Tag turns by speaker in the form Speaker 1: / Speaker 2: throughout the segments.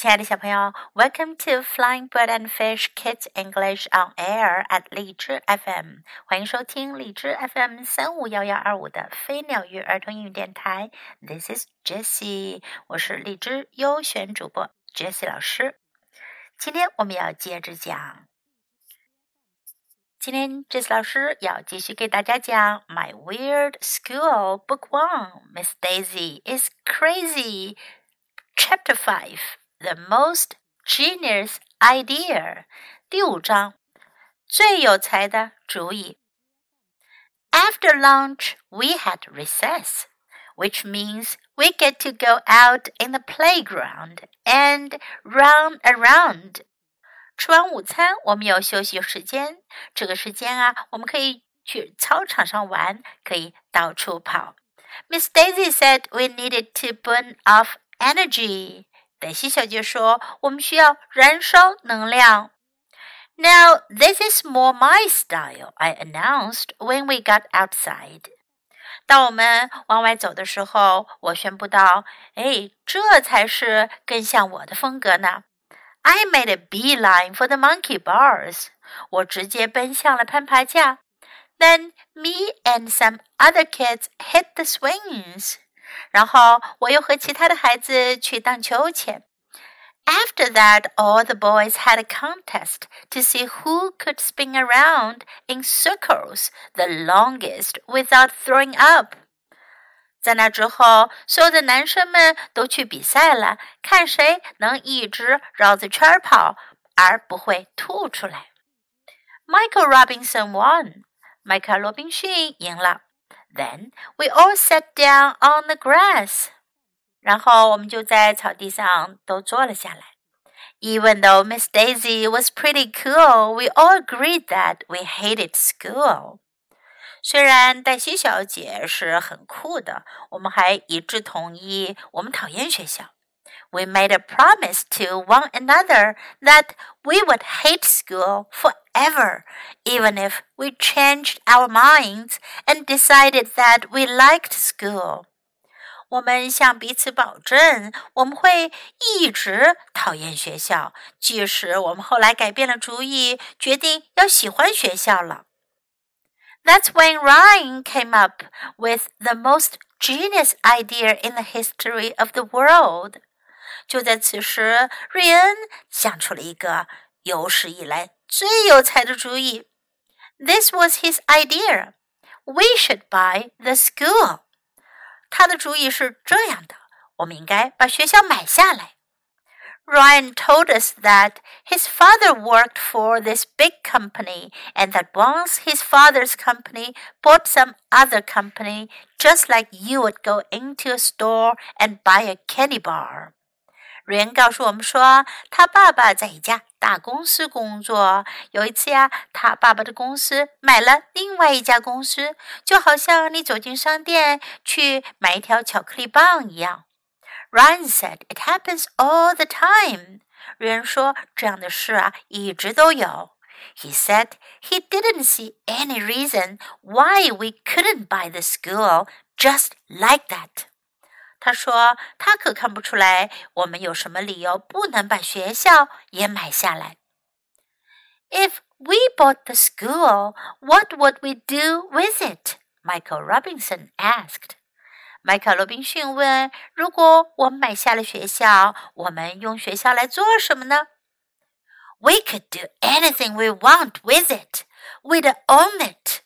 Speaker 1: 亲爱的小朋友，Welcome to Flying Bird and Fish Kids English on Air at 荔枝 FM，欢迎收听荔枝 FM 三五幺幺二五的飞鸟鱼儿童英语电台。This is Jessie，我是荔枝优选主播 Jessie 老师。今天我们要接着讲，今天 Jessie 老师要继续给大家讲 My Weird School Book One，Miss Daisy is Crazy Chapter Five。 the most genius idea. 第五章，最有才的主意。After lunch, we had recess, which means we get to go out in the playground and run around. 吃完午餐，我们有休息时间。这个时间啊，我们可以去操场上玩，可以到处跑。Miss Daisy said we needed to burn off energy. 黛西小姐说：“我们需要燃烧能量。” Now this is more my style, I announced when we got outside. 当我们往外走的时候，我宣布道：“哎，这才是更像我的风格呢。” I made a beeline for the monkey bars. 我直接奔向了攀爬架。Then me and some other kids hit the swings. 然后我又和其他的孩子去荡秋千。After that, all the boys had a contest to see who could spin around in circles the longest without throwing up. 在那之后，所有的男生们都去比赛了，看谁能一直绕着圈跑而不会吐出来。Michael Robinson won. 迈克尔·罗宾逊赢了。 then we all sat down on the grass. 然后我们就在草地上都坐了下来。Even though Miss Daisy was pretty cool, we all agreed that we hated school. 虽然黛西小姐是很酷的，我们还一致同意我们讨厌学校。 we made a promise to one another that we would hate school forever, even if we changed our minds and decided that we liked school. 我们向彼此保证，我们会一直讨厌学校，即使我们后来改变了主意，决定要喜欢学校了。That's when Ryan came up with the most genius idea in the history of the world. 就在此时，瑞恩想出了一个有史以来最有才的主意。This was his idea. We should buy the school. 他的主意是这样的：我们应该把学校买下来。Ryan told us that his father worked for this big company and that once his father's company bought some other company, just like you would go into a store and buy a candy bar. 瑞恩告诉我们说，他爸爸在一家大公司工作。有一次呀，他爸爸的公司买了另外一家公司，就好像你走进商店去买一条巧克力棒一样。Ryan said it happens all the time。瑞恩说，这样的事啊，一直都有。He said he didn't see any reason why we couldn't buy the school just like that. 他说：“他可看不出来我们有什么理由不能把学校也买下来。” If we bought the school, what would we do with it? Michael Robinson asked. 迈克尔·罗宾逊问：“如果我们买下了学校，我们用学校来做什么呢？”We could do anything we want with it. We'd own it.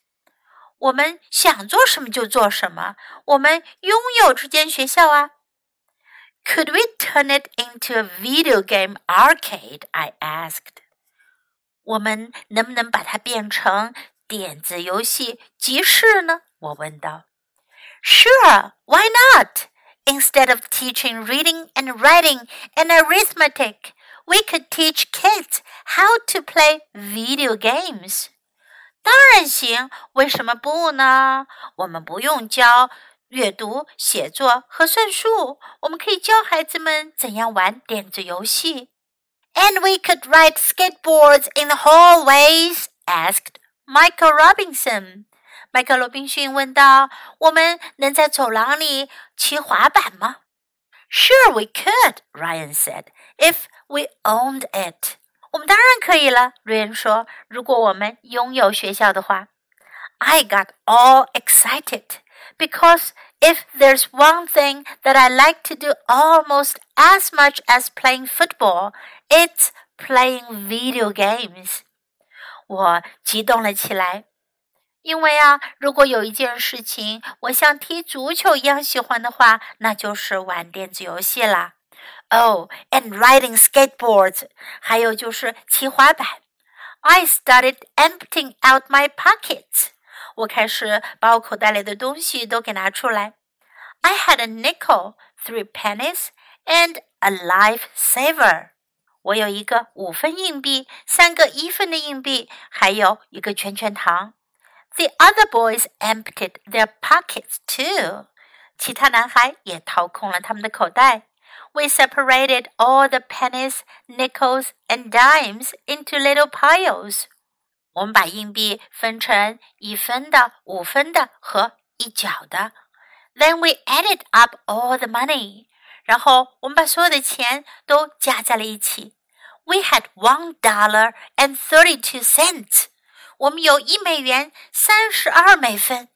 Speaker 1: 我们想做什么就做什么，我们拥有这间学校啊。Could we turn it into a video game arcade? I asked. 我们能不能把它变成电子游戏集市呢？我问道。Sure, why not? Instead of teaching reading and writing and arithmetic, we could teach kids how to play video games. 当然行，为什么不呢？我们不用教阅读、写作和算术，我们可以教孩子们怎样玩电子游戏。And we could ride skateboards in the hallways? asked Michael Robinson. 迈克·罗宾逊问道：“我们能在走廊里骑滑板吗？” Sure, we could, Ryan said, if we owned it. 我们当然可以了，瑞恩说，如果我们拥有学校的话。I got all excited because if there's one thing that I like to do almost as much as playing football, it's playing video games. 我激动了起来，因为啊，如果有一件事情我像踢足球一样喜欢的话，那就是玩电子游戏啦。Oh, and riding skateboards，还有就是骑滑板。I started emptying out my pockets，我开始把我口袋里的东西都给拿出来。I had a nickel, three pennies, and a life saver。我有一个五分硬币，三个一分的硬币，还有一个圈圈糖。The other boys emptied their pockets too。其他男孩也掏空了他们的口袋。 We separated all the pennies, nickels, and dimes into little piles。我们把硬币分成一分的、五分的和一角的。Then we added up all the money。然后我们把所有的钱都加在了一起。We had one dollar and thirty-two cents。我们有一美元三十二美分。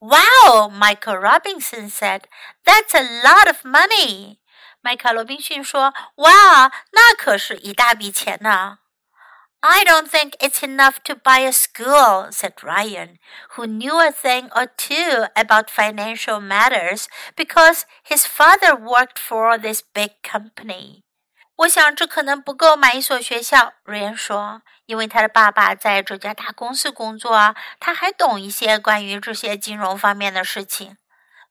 Speaker 1: Wow, Michael Robinson said, "That's a lot of money." 麦卡罗宾逊说：“哇，那可是一大笔钱呢。” I don't think it's enough to buy a school, said Ryan, who knew a thing or two about financial matters because his father worked for this big company. 我想这可能不够买一所学校，瑞恩说，因为他的爸爸在这家大公司工作啊，他还懂一些关于这些金融方面的事情。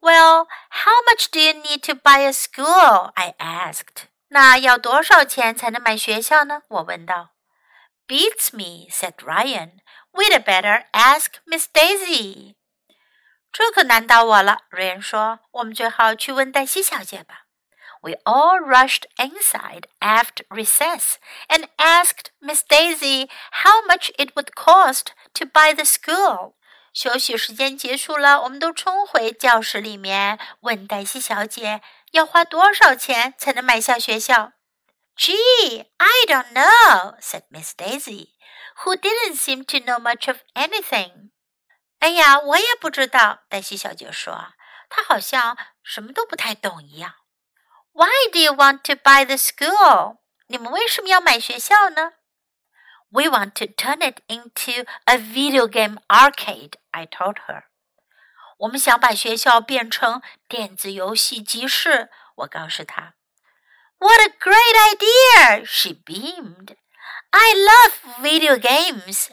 Speaker 1: Well, how much do you need to buy a school? I asked. 那要多少钱才能买学校呢？我问道。Beats me, said Ryan. We'd better ask Miss Daisy. 这可难倒我了，瑞恩说。我们最好去问黛西小姐吧。We all rushed inside after recess and asked Miss Daisy how much it would cost to buy the school. 休息时间结束了，我们都冲回教室里面，问黛西小姐要花多少钱才能买下学校。Gee, I don't know," said Miss Daisy, who didn't seem to know much of anything. 哎呀，我也不知道，黛西小姐说，她好像什么都不太懂一样。Why do you want to buy the school? 你们为什么要买学校呢 ？We want to turn it into a video game arcade, I told her. 我们想把学校变成电子游戏集市，我告诉她。What a great idea! She beamed. I love video games.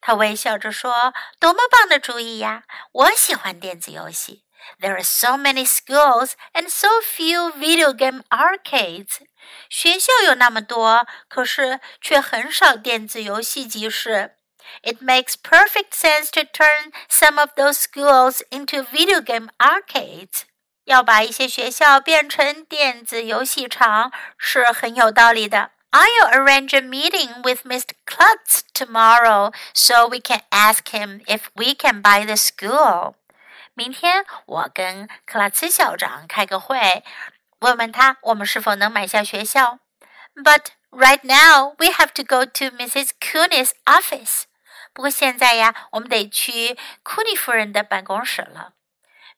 Speaker 1: 她微笑着说：“多么棒的主意呀！我喜欢电子游戏。” There are so many schools and so few video game arcades. 学校有那么多，可是却很少电子游戏集市。It makes perfect sense to turn some of those schools into video game arcades. 要把一些学校变成电子游戏场是很有道理的。I'll arrange a meeting with Mr. Klutz tomorrow so we can ask him if we can buy the school. 明天我跟克拉茨校长开个会，问问他我们是否能买下学校。But right now we have to go to Mrs. Cooney's office. 不过现在呀，我们得去库尼夫人的办公室了。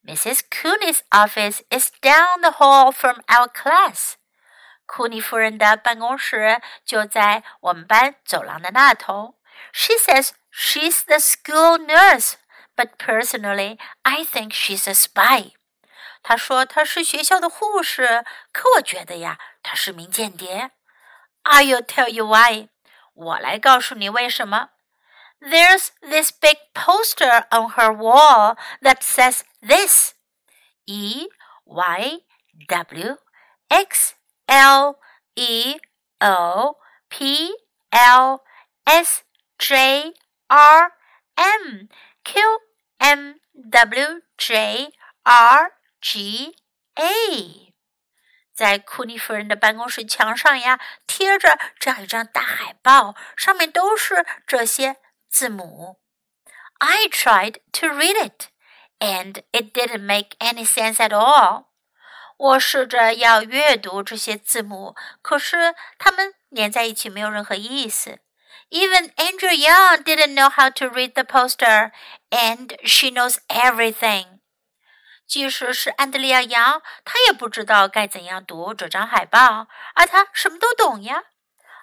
Speaker 1: Mrs. Cooney's office is down the hall from our class. 库尼夫人的办公室就在我们班走廊的那头。She says she's the school nurse, but personally, I think she's a spy. 她说她是学校的护士，可我觉得呀，她是名间谍。I'll tell you why. 我来告诉你为什么。there's this big poster on her wall that says this E Y W X L E O P L S J R M Q M W J R G A。在库尼夫人的办公室墙上呀，贴着这样一张大海报，上面都是这些字母。I tried to read it, and it didn't make any sense at all. 我试着要阅读这些字母，可是它们连在一起没有任何意思。 even Andrea Young didn't know how to read the poster, and she knows everything. 即使是安德利亚·杨，他也不知道该怎样读这张海报，而他什么都懂呀。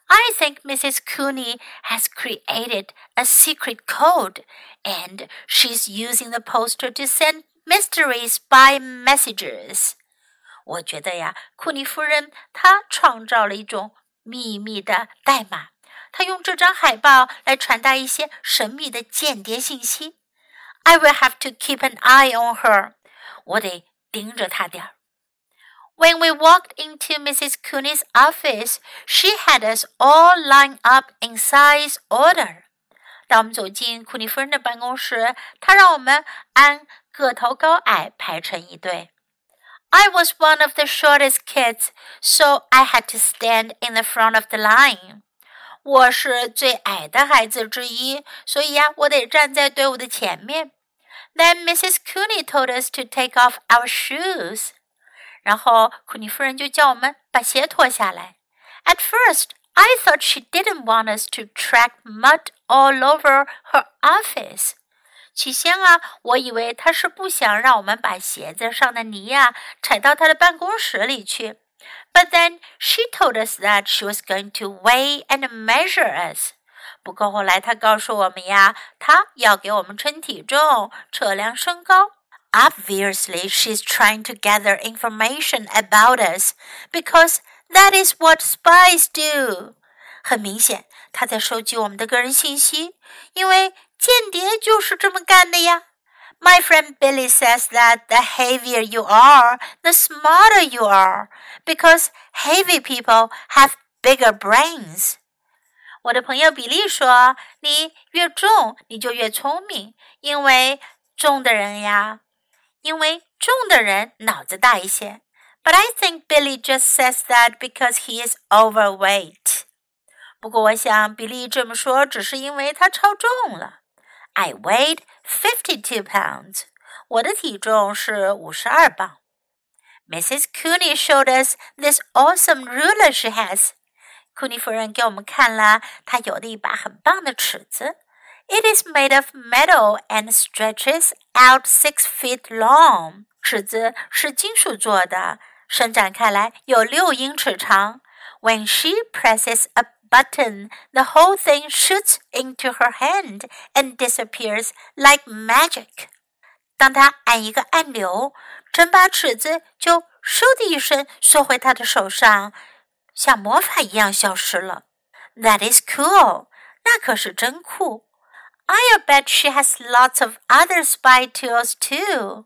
Speaker 1: I think Mrs. Cooney has created a secret code, and she's using the poster to send mysteries by messages. 我觉得呀，库尼夫人她创造了一种秘密的代码。她用这张海报来传达一些神秘的间谍信息。I will have to keep an eye on her. 我得盯着她点儿。When we walked into Mrs. Cooney's office, she had us all lined up in size order. 当我们走进库尼夫人的办公室，她让我们按个头高矮排成一队。I was one of the shortest kids, so I had to stand in the front of the line. 我是最矮的孩子之一，所以呀，我得站在队伍的前面。then Mrs. Cooney told us to take off our shoes. 然后库尼夫人就叫我们把鞋脱下来。At first, I thought she didn't want us to track mud all over her office. 起先啊，我以为她是不想让我们把鞋子上的泥呀、啊、踩到她的办公室里去。But then she told us that she was going to weigh and measure us. 不过后来他告诉我们呀，他要给我们称体重、测量身高。Obviously, she's trying to gather information about us because that is what spies do. 很明显，他在收集我们的个人信息，因为间谍就是这么干的呀。 My friend Billy says that the heavier you are, the smarter you are, because heavy people have bigger brains. 我的朋友比利说：“你越重，你就越聪明，因为重的人呀，因为重的人脑子大一些。” But I think Billy just says that because he is overweight. 不过我想比利这么说只是因为他超重了。 I weighed fifty-two pounds. 我的体重是五十二磅。Mrs. Cooney showed us this awesome ruler she has. 库尼夫人给我们看了她有的一把很棒的尺子。It is made of metal and stretches out six feet long。尺子是金属做的，伸展开来有六英尺长。When she presses a button, the whole thing shoots into her hand and disappears like magic. 当她按一个按钮，整把尺子就嗖的一声缩回她的手上。像魔法一样消失了。That is cool，那可是真酷。I'll bet she has lots of other spy tools too。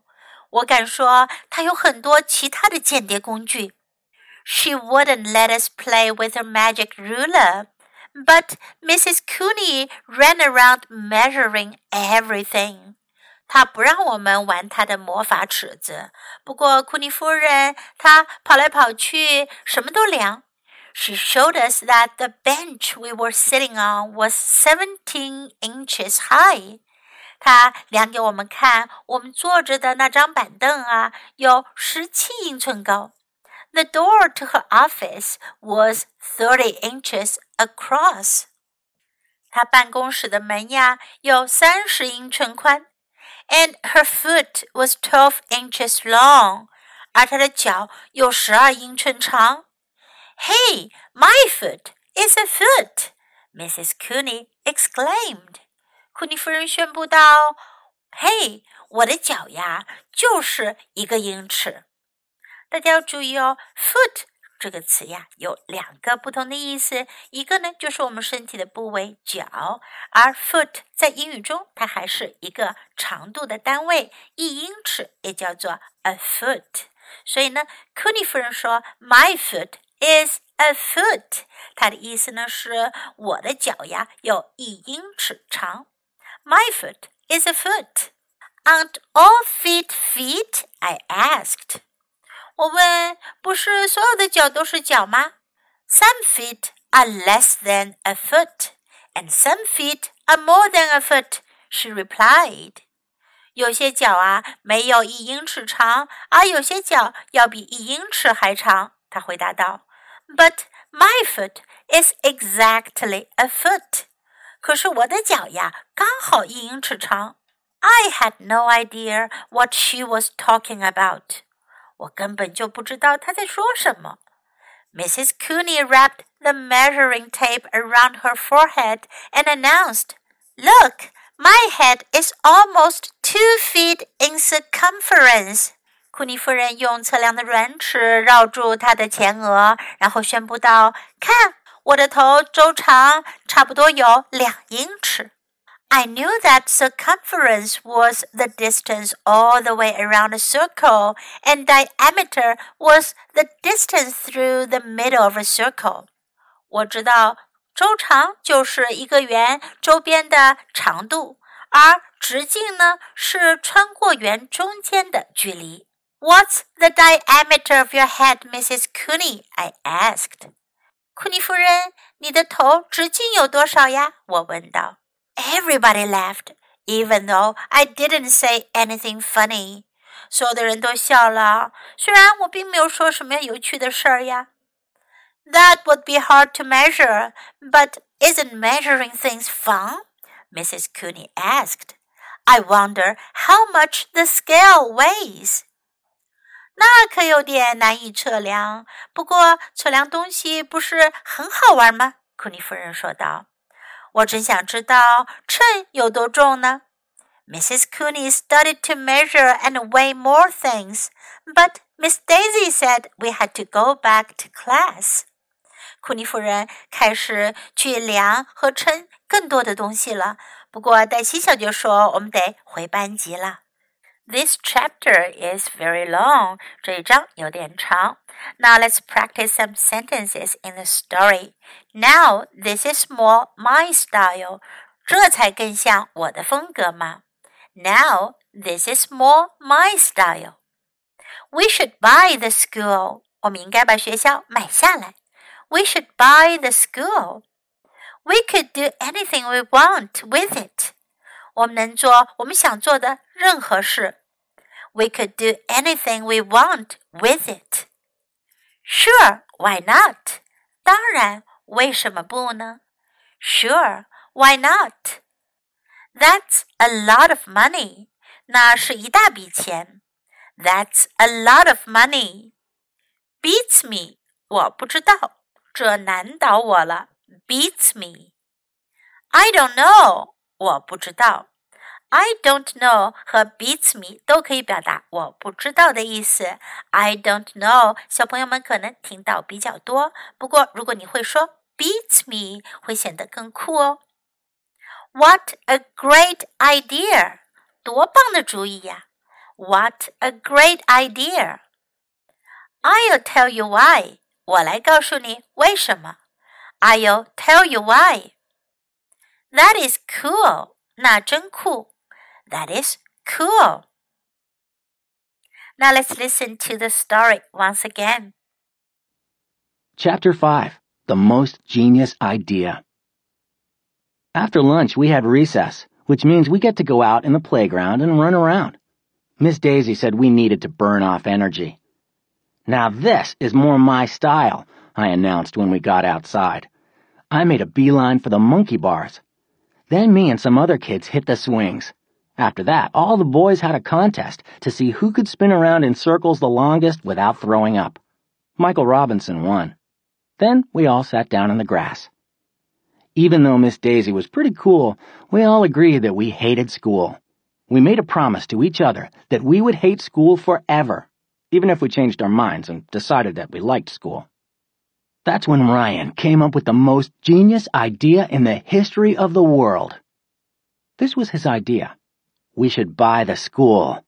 Speaker 1: 我敢说她有很多其他的间谍工具。 She wouldn't let us play with her magic ruler, but Mrs. Cooney ran around measuring everything. 她不让我们玩她的魔法尺子，不过库尼夫人她跑来跑去，什么都量。she showed us that the bench we were sitting on was seventeen inches high. 她量给我们看，我们坐着的那张板凳啊，有十七英寸高。 The door to her office was thirty inches across. 她办公室的门呀，有三十英寸宽。And her foot was twelve inches long. 而她的脚有十二英寸长。Hey, my foot is a foot! Mrs. Cooney exclaimed. 库尼夫人宣布道：“嘿，我的脚呀，就是一个英尺。” ”大家要注意哦，“foot” 这个词呀，有两个不同的意思。一个呢，就是我们身体的部位脚，而 “foot” 在英语中，它还是一个长度的单位，一英尺也叫做 a foot。所以呢，库尼夫人说：“My foot。” is a foot。它的意思呢是我的脚呀有一英尺长。My foot is a foot. Aren't all feet feet? I asked. 我问，不是所有的脚都是脚吗？Some feet are less than a foot, and some feet are more than a foot. She replied. 有些脚啊没有一英尺长，而有些脚要比一英尺还长。他回答道：“But my foot is exactly a foot。”可是我的脚呀，刚好一英尺长。I had no idea what she was talking about。 我根本就不知道他在说什么。Mrs. Cooney wrapped the measuring tape around her forehead and announced, "Look, my head is almost two feet in circumference." 库尼夫人用测量的软尺绕住她的前额，然后宣布道：“看，我的头周长差不多有两英尺。” I knew that circumference was the distance all the way around a circle, and diameter was the distance through the middle of a circle. 我知道周长就是一个圆周边的长度，而直径呢是穿过圆中间的距离。What's the diameter of your head, Mrs. Cooney? I asked. 库尼夫人，你的头直径有多少呀？我问道。 Everybody laughed, even though I didn't say anything funny. 所有的人都笑了，虽然我并没有说什么有趣的事儿呀。That would be hard to measure, but isn't measuring things fun? Mrs. Cooney asked. I wonder how much the scale weighs. 那可有点难以测量。不过测量东西不是很好玩吗？库尼夫人说道。 我真想知道秤有多重呢。Mrs. Cooney started to measure and weigh more things, but Miss Daisy said we had to go back to class. 库尼夫人开始去量和称更多的东西了。不过黛西小姐说我们得回班级了。this chapter is very long. 这一章有点长。Now let's practice some sentences in the story. Now this is more my style. 这才更像我的风格嘛。Now this is more my style. We should buy the school. 我们应该把学校买下来。We should buy the school. We could do anything we want with it. 我们能做我们想做的任何事。 we could do anything we want with it. Sure, why not? 当然，为什么不呢？Sure, why not? That's a lot of money. 那是一大笔钱。That's a lot of money. Beats me. 我不知道，这难倒我了。Beats me. I don't know. 我不知道。 I don't know 和 beats me 都可以表达我不知道的意思。I don't know，小朋友们可能听到比较多。不过如果你会说 beats me，会显得更酷哦。What a great idea！多棒的主意呀！What a great idea! I'll tell you why. 我来告诉你为什么。I'll tell you why. That is cool. 那真酷。 That is cool. Now let's listen to the story once again.
Speaker 2: Chapter 5 The Most Genius Idea. After lunch, we had recess, which means we get to go out in the playground and run around. Miss Daisy said we needed to burn off energy. Now this is more my style, I announced when we got outside. I made a beeline for the monkey bars. Then me and some other kids hit the swings. After that, all the boys had a contest to see who could spin around in circles the longest without throwing up. Michael Robinson won. Then we all sat down in the grass. Even though Miss Daisy was pretty cool, we all agreed that we hated school. We made a promise to each other that we would hate school forever, even if we changed our minds and decided that we liked school. That's when Ryan came up with the most genius idea in the history of the world. This was his idea we should buy the school.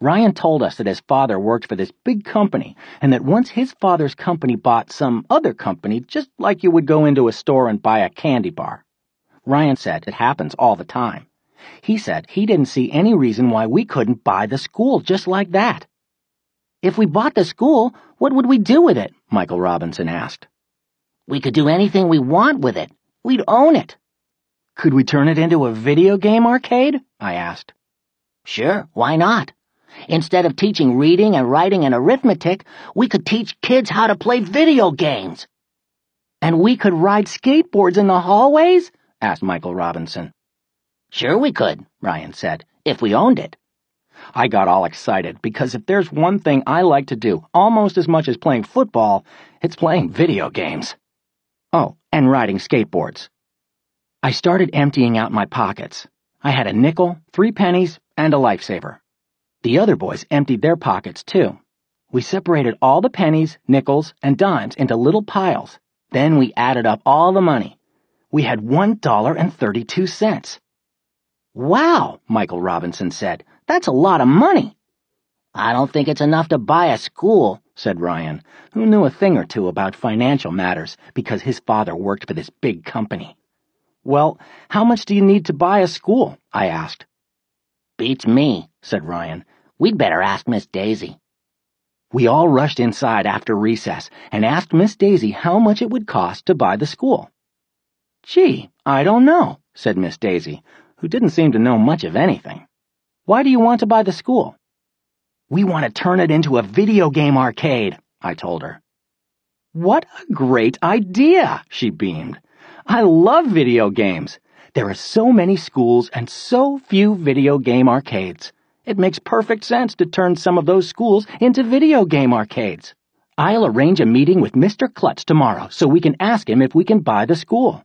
Speaker 2: Ryan told us that his father worked for this big company and that once his father's company bought some other company, just like you would go into a store and buy a candy bar. Ryan said it happens all the time. He said he didn't see any reason why we couldn't buy the school just like that. If we bought the school, what would we do with it? Michael Robinson asked. We could do anything we want with it. We'd own it. Could we turn it into a video game arcade? I asked. Sure, why not? Instead of teaching reading and writing and arithmetic, we could teach kids how to play video games. And we could ride skateboards in the hallways? asked Michael Robinson. Sure we could, Ryan said, if we owned it. I got all excited because if there's one thing I like to do almost as much as playing football, it's playing video games. Oh, and riding skateboards. I started emptying out my pockets. I had a nickel, three pennies, and a lifesaver. The other boys emptied their pockets too. We separated all the pennies, nickels, and dimes into little piles. Then we added up all the money. We had one dollar and thirty-two cents. Wow, Michael Robinson said. That's a lot of money. I don't think it's enough to buy a school, said Ryan, who knew a thing or two about financial matters because his father worked for this big company. Well, how much do you need to buy a school? I asked. Beats me, said Ryan. We'd better ask Miss Daisy. We all rushed inside after recess and asked Miss Daisy how much it would cost to buy the school. Gee, I don't know, said Miss Daisy, who didn't seem to know much of anything. Why do you want to buy the school? We want to turn it into a video game arcade, I told her. What a great idea, she beamed. I love video games. There are so many schools and so few video game arcades. It makes perfect sense to turn some of those schools into video game arcades. I'll arrange a meeting with Mr. Klutz tomorrow so we can ask him if we can buy the school.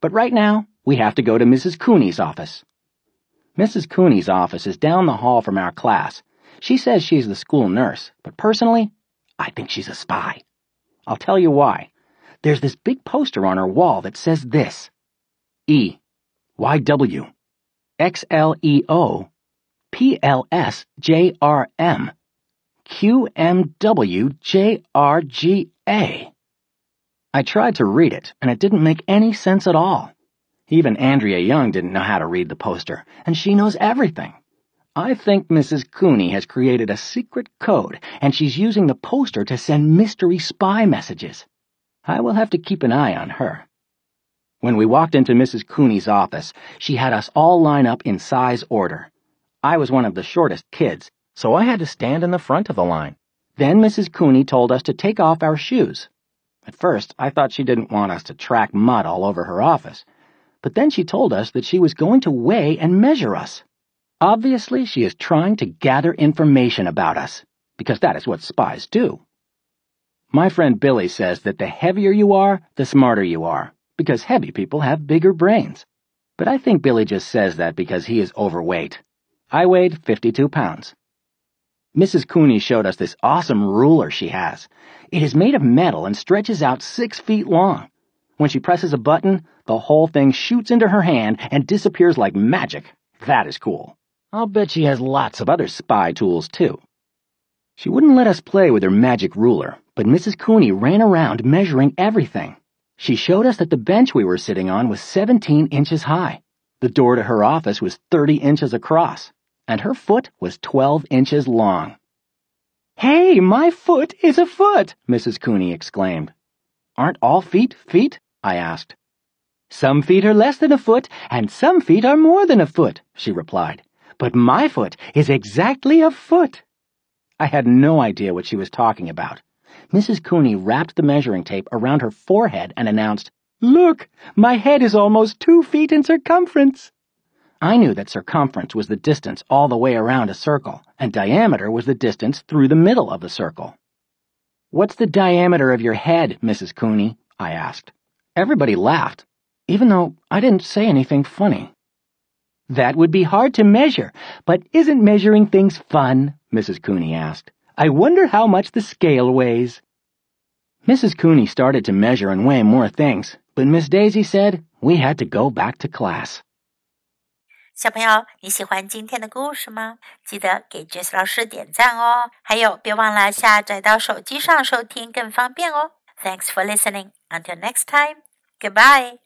Speaker 2: But right now, we have to go to Mrs. Cooney's office. Mrs. Cooney's office is down the hall from our class. She says she's the school nurse, but personally, I think she's a spy. I'll tell you why. There's this big poster on her wall that says this E YW, XLEO, PLSJRM, QMWJRGA. I tried to read it, and it didn't make any sense at all. Even Andrea Young didn't know how to read the poster, and she knows everything. I think Mrs. Cooney has created a secret code, and she's using the poster to send mystery spy messages. I will have to keep an eye on her. When we walked into Mrs. Cooney's office, she had us all line up in size order. I was one of the shortest kids, so I had to stand in the front of the line. Then Mrs. Cooney told us to take off our shoes. At first, I thought she didn't want us to track mud all over her office, but then she told us that she was going to weigh and measure us. Obviously, she is trying to gather information about us, because that is what spies do. My friend Billy says that the heavier you are, the smarter you are because heavy people have bigger brains. But I think Billy just says that because he is overweight. I weighed 52 pounds. Mrs. Cooney showed us this awesome ruler she has. It is made of metal and stretches out six feet long. When she presses a button, the whole thing shoots into her hand and disappears like magic. That is cool. I'll bet she has lots of other spy tools, too. She wouldn't let us play with her magic ruler, but Mrs. Cooney ran around measuring everything. She showed us that the bench we were sitting on was 17 inches high. The door to her office was 30 inches across, and her foot was 12 inches long. Hey, my foot is a foot, Mrs. Cooney exclaimed. Aren't all feet feet? I asked. Some feet are less than a foot, and some feet are more than a foot, she replied. But my foot is exactly a foot. I had no idea what she was talking about. Mrs. Cooney wrapped the measuring tape around her forehead and announced, Look, my head is almost two feet in circumference. I knew that circumference was the distance all the way around a circle, and diameter was the distance through the middle of the circle. What's the diameter of your head, Mrs. Cooney? I asked. Everybody laughed, even though I didn't say anything funny. That would be hard to measure, but isn't measuring things fun? Mrs. Cooney asked. I wonder how much the scale weighs. Mrs. Cooney started to measure and weigh more things, but Miss Daisy said we had to go back to class.
Speaker 1: 小朋友，你喜欢今天的故事吗？记得给 Jess 老师点赞哦！还有，别忘了下载到手机上收听，更方便哦。Thanks for listening. Until next time. Goodbye.